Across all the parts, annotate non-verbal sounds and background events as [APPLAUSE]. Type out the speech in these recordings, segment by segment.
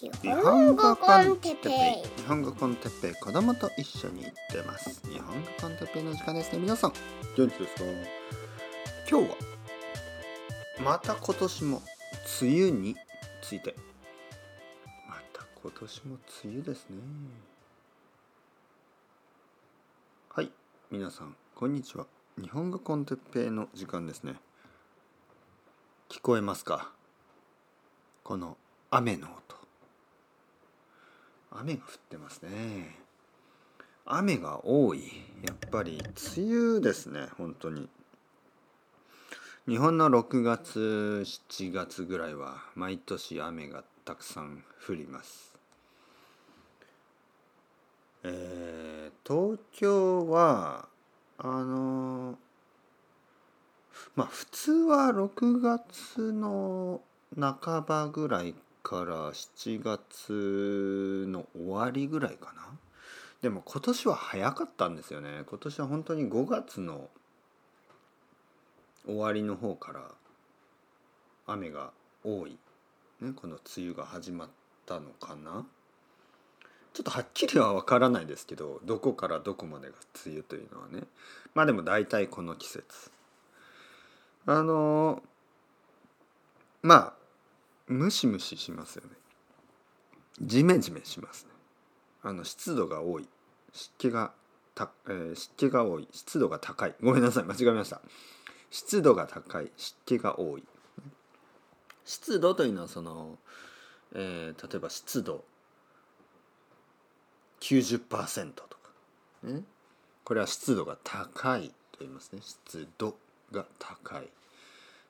日本語コンテッペイ日本語コンテッペイ子供と一緒に行ってます日本語コンテッペイの時間ですね皆さん元気ですか今日はまた今年も梅雨についてまた今年も梅雨ですねはい皆さんこんにちは日本語コンテッペイの時間ですね。聞こえますか？この雨の音。雨が降ってますね。雨が多い。やっぱり梅雨ですね本当に。日本の6月7月ぐらいは毎年雨がたくさん降ります。えー、東京はあのまあ普通は6月の半ばぐらいから7月の終わりぐらいかな。でも今年は早かったんですよね。今年は本当に5月の終わりの方から雨が多い、ね、この梅雨が始まったのかな。ちょっとはっきりは分からないですけどどこからどこまでが梅雨というのはね。まあでも大体この季節。あのまあムシムシしますよね。ジメジメしますね。あの湿度が多い。湿気がた、えー、湿気が多い。湿度が高い。ごめんなさい間違えました。湿度が高い。湿気が多い。湿度というのはその、えー、例えば湿度。90%とか、ね、これは湿度が高いと言いますね。湿度が高い。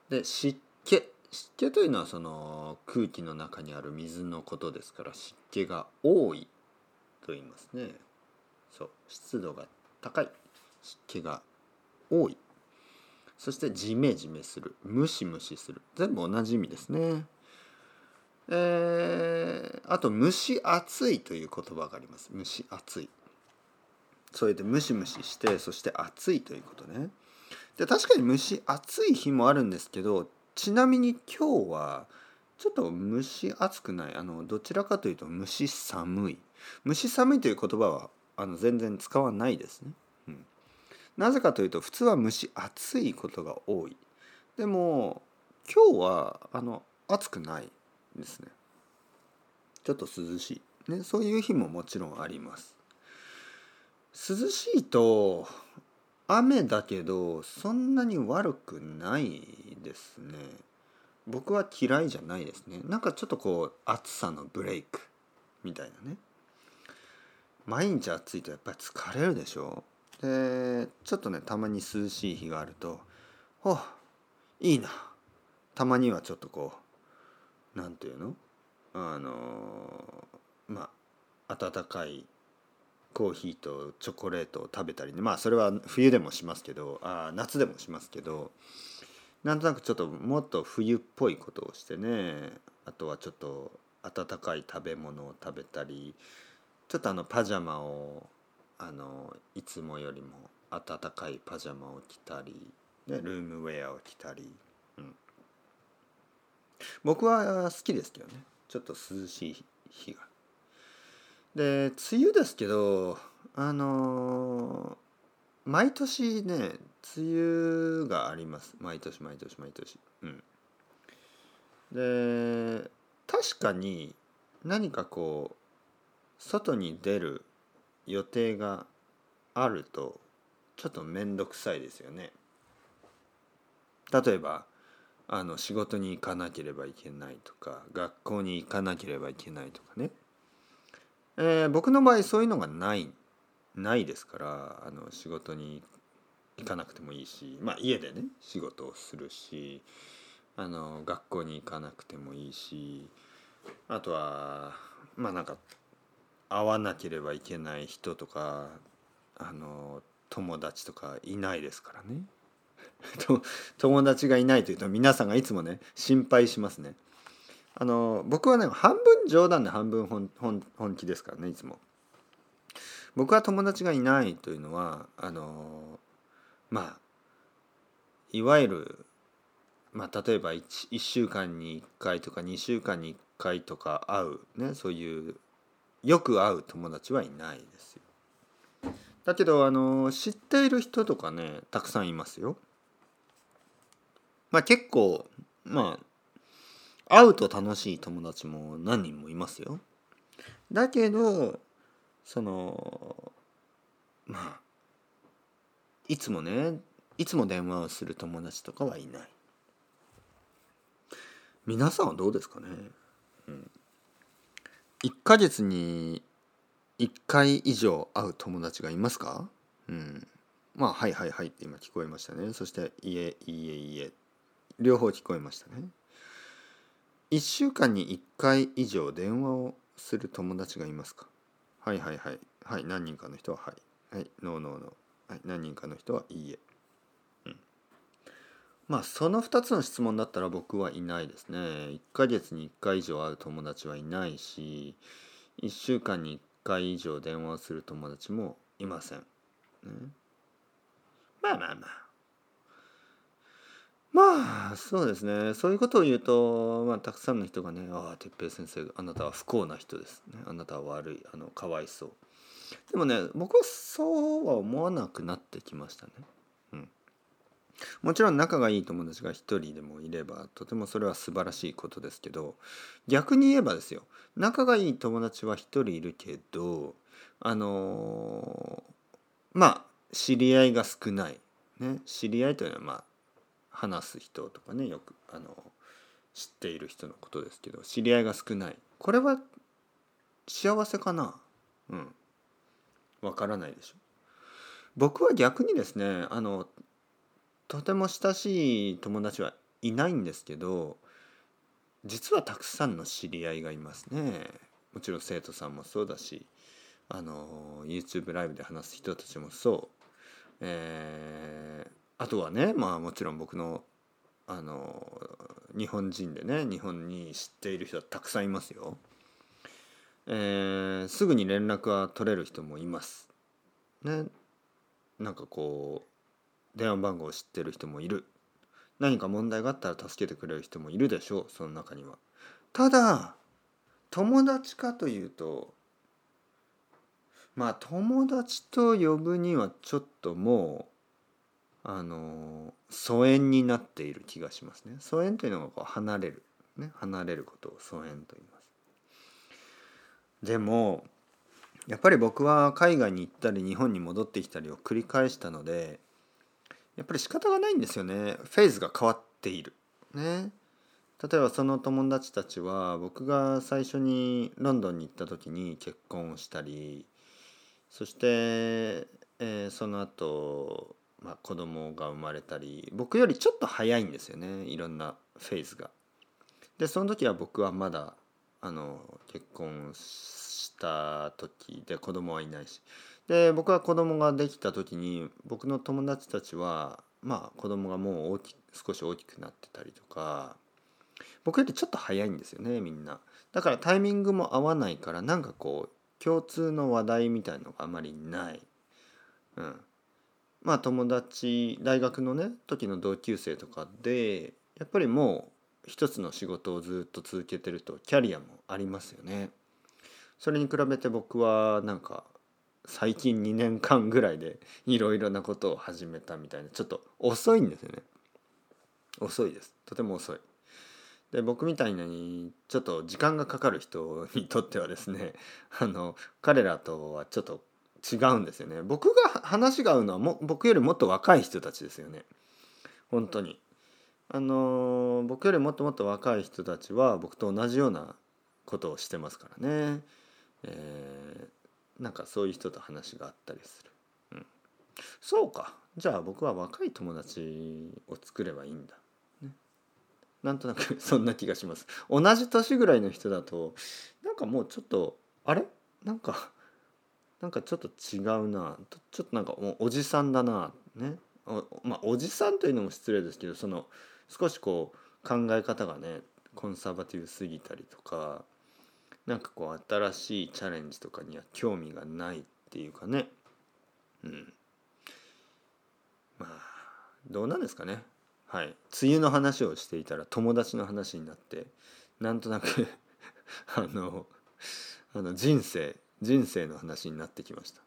で湿気。湿気というのはその空気の中にある水のことですから湿気が多いと言いますね。そう。湿度が高い湿気が多い。そしてジメジメする。ムシムシする。全部同じ意味ですね。えー、あと蒸し暑いという言葉があります。蒸し暑い。それでムシムシしてそして暑いということね。で確かに蒸し暑い日もあるんですけどちなみに今日はちょっと蒸し暑くない？あのどちらかというと蒸し寒い。蒸し寒いという言葉はあの全然使わないですね、うん、なぜかというと普通は蒸し暑いことが多い。でも今日はあの暑くないですね。ちょっと涼しい、ね、そういう日ももちろんあります。涼しいと雨だけどそんなに悪くないですね。僕は嫌いじゃないですね。なんかちょっとこう暑さのブレイクみたいなね。毎日暑いとやっぱり疲れるでしょ。でちょっとねたまに涼しい日があると「ほいいな」たまにはちょっとこう何て言うの？あのまあ温かいコーヒーとチョコレートを食べたりね。まあそれは冬でもしますけどあ夏でもしますけどなんとなくちょっともっと冬っぽいことをしてねあとはちょっと温かい食べ物を食べたりちょっとあのパジャマをあのいつもよりも暖かいパジャマを着たり、ね、ルームウェアを着たり、うん、僕は好きですけどねちょっと涼しい日が。で梅雨ですけどあのー、毎年ね梅雨があります。毎年毎年毎年。うん。で確かに何かこう外に出る予定があるとちょっと面倒くさいですよね。例えばあの仕事に行かなければいけないとか学校に行かなければいけないとかね。えー、僕の場合そういうのがないないですからあの仕事に行かなくてもいいし、まあ、家でね仕事をするしあの学校に行かなくてもいいしあとはまあなんか会わなければいけない人とかあの友達とかいないですからね [LAUGHS] 友達がいないというと皆さんがいつもね心配しますね。あの僕はね半分冗談で半分本本本気ですからねいつも。僕は友達がいないというのはあのまあいわゆる、まあ、例えば 1, 1週間に1回とか2週間に1回とか会うねそういうよく会う友達はいないですよ。だけどあの知っている人とかねたくさんいますよ。まあ結構まあ会うと楽しい友達も何人もいますよ。だけどそのまあいつもねいつも電話をする友達とかはいない。皆さんはどうですかね、うん、1ヶ月に1回以上会う友達がいますか？うん。まあはいはいはいって今聞こえましたね。そしていえいえいえ。両方聞こえましたね。1週間に1回以上電話をする友達がいますか？はいはいはい。はい何人かの人ははい。はいノーノーノー。はい何人かの人はいいえ。うん。まあその2つの質問だったら僕はいないですね。1ヶ月に1回以上会う友達はいないし1週間に1回以上電話をする友達もいません、ね、まあまあまあ。まあそうですね。そういうことを言うと、まあ、たくさんの人がね「ああ哲平先生あなたは不幸な人です、ね、あなたは悪いあのかわいそう」でもね僕はそうは思わなくなってきましたね。うん。もちろん仲がいい友達が一人でもいればとてもそれは素晴らしいことですけど逆に言えばですよ。仲がいい友達は一人いるけどあのー、まあ知り合いが少ない、ね、知り合いというのはまあ話す人とかねよくあの知っている人のことですけど知り合いが少ない。これは幸せかな。うん。わからないでしょ。僕は逆にですねあのとても親しい友達はいないんですけど実はたくさんの知り合いがいますね。もちろん生徒さんもそうだしあの YouTube ライブで話す人たちもそう、えー、あとはねまあもちろん僕のあの日本人でね日本に知っている人はたくさんいますよ。えー、すぐに連絡は取れる人もいます。ね。なんかこう電話番号を知ってる人もいる。何か問題があったら助けてくれる人もいるでしょうその中には。ただ友達かというとまあ友達と呼ぶにはちょっともうあの疎遠になっている気がしますね。疎遠というのがこう離れる、ね、離れることを疎遠と言います。でもやっぱり僕は海外に行ったり日本に戻ってきたりを繰り返したのでやっぱり仕方がないんですよねフェーズが変わっている。ね。例えばその友達たちは僕が最初にロンドンに行った時に結婚をしたりそして、えー、その後、まあ子供が生まれたり僕よりちょっと早いんですよねいろんなフェーズが。でその時は僕はまだあの結婚した時で子供はいないしで僕は子供ができた時に僕の友達たちはまあ子供がもう大き少し大きくなってたりとか僕よりちょっと早いんですよねみんな。だからタイミングも合わないからなんかこう共通の話題みたいのがあまりない。うん、まあ友達大学のね時の同級生とかでやっぱりもう一つの仕事をずっと続けてるとキャリアもありますよね。それに比べて僕はなんか最近2年間ぐらいでいろいろなことを始めたみたいなちょっと遅いんですよね。遅いです。とても遅い。で僕みたいにちょっと時間がかかる人にとってはですね [LAUGHS] あの彼らとはちょっと違うんですよね。僕が話が合うのはも僕よりもっと若い人たちですよね。本当に。あの僕よりもっともっと若い人たちは僕と同じようなことをしてますからね、えーなんかそういう人と話があったりする、うん、そうか。じゃあ僕は若い友達を作ればいいんだ、ね、なんとなくそんな気がします。同じ年ぐらいの人だとなんかもうちょっとあれ？なんかなんかちょっと違うな。ちょっとなんかおじさんだな。ね。お,、まあ、おじさんというのも失礼ですけどその少しこう考え方がねコンサバティブすぎたりとかなんかこう新しいチャレンジとかには興味がないっていうかね。うん。まあどうなんですかね。はい。梅雨の話をしていたら友達の話になってなんとなく [LAUGHS] あのあの人生人生の話になってきました。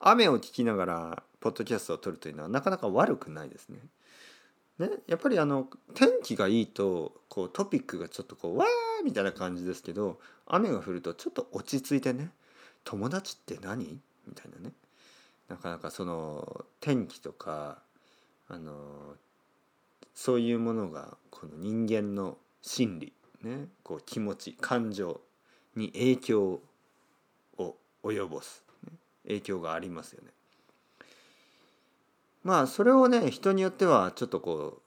雨を聞きながらポッドキャストを撮るというのはなかなか悪くないですね。ねやっぱりあの天気がいいとこうトピックがちょっとこうわーみたいな感じですけど雨が降るとちょっと落ち着いてね友達って何？みたいなねなかなかその天気とかあのそういうものがこの人間の心理ねこう気持ち感情に影響を及ぼす、ね、影響がありますよね。まあそれをね人によってはちょっとこ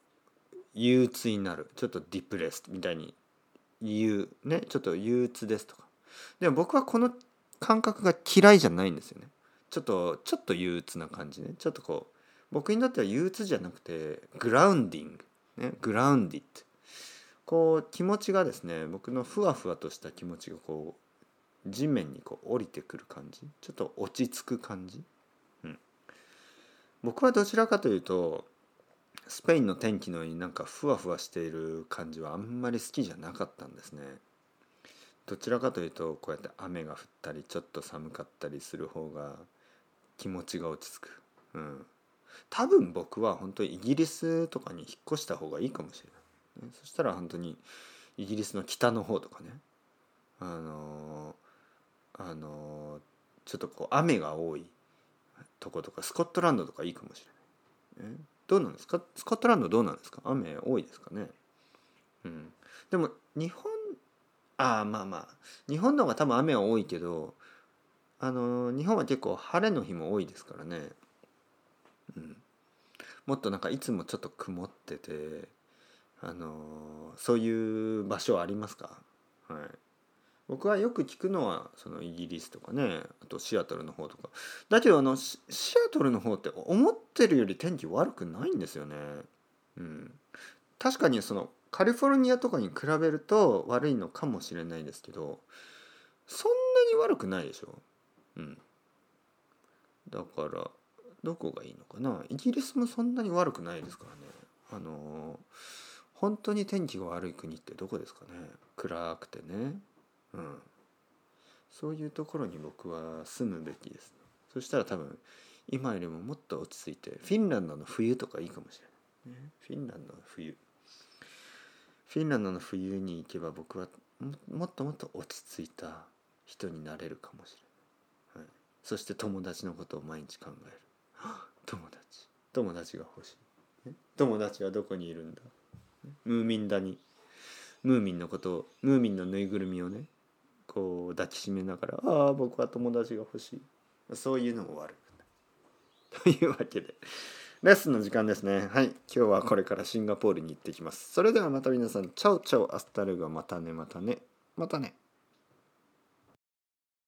う憂鬱になる。ちょっとディプレスみたいに言うね。ちょっと憂鬱ですとか。でも僕はこの感覚が嫌いじゃないんですよね。ちょっとちょっと憂鬱な感じね。ちょっとこう僕にとっては憂鬱じゃなくてグラウンディング、ね、グラウンディット。こう気持ちがですね僕のふわふわとした気持ちがこう地面にこう降りてくる感じ。ちょっと落ち着く感じ。僕はどちらかというとスペインの天気のようになんかふわふわしている感じはあんまり好きじゃなかったんですね。どちらかというとこうやって雨が降ったりちょっと寒かったりする方が気持ちが落ち着く。うん、多分僕は本当にイギリスとかに引っ越した方がいいかもしれない。そしたら本当にイギリスの北の方とかねあのあのちょっとこう雨が多いとことかスコットランドとかいいかもしれない。え？どうなんですか？スコットランドどうなんですか？雨多いですかね？うん。でも日本ああまあまあ日本の方が多分雨は多いけどあの日本は結構晴れの日も多いですからね。うん。もっとなんかいつもちょっと曇っててあのそういう場所ありますか？はい。僕はよく聞くのはそのイギリスとかねあとシアトルの方とかだけどあのシアトルの方って思ってるより天気悪くないんですよね。うん、確かにそのカリフォルニアとかに比べると悪いのかもしれないですけどそんなに悪くないでしょ。うん、だからどこがいいのかなイギリスもそんなに悪くないですからね。あの本当に天気が悪い国ってどこですかね暗くてねうん、そういうところに僕は住むべきです、そしたら多分今よりももっと落ち着いてフィンランドの冬とかいいかもしれない、ね、フィンランドの冬。フィンランドの冬に行けば僕はもっともっと落ち着いた人になれるかもしれない、はい、そして友達のことを毎日考える。[GASPS] 友達。友達が欲しい、ね、友達はどこにいるんだ。ムーミン谷。にムーミンのことをムーミンのぬいぐるみをねこう抱きしめながら「ああ僕は友達が欲しい」そういうのも悪くない。というわけでレッスンの時間ですね。はい。今日はこれからシンガポールに行ってきます。それではまた皆さん、 ciao ciao hasta luego またねまたね。またね。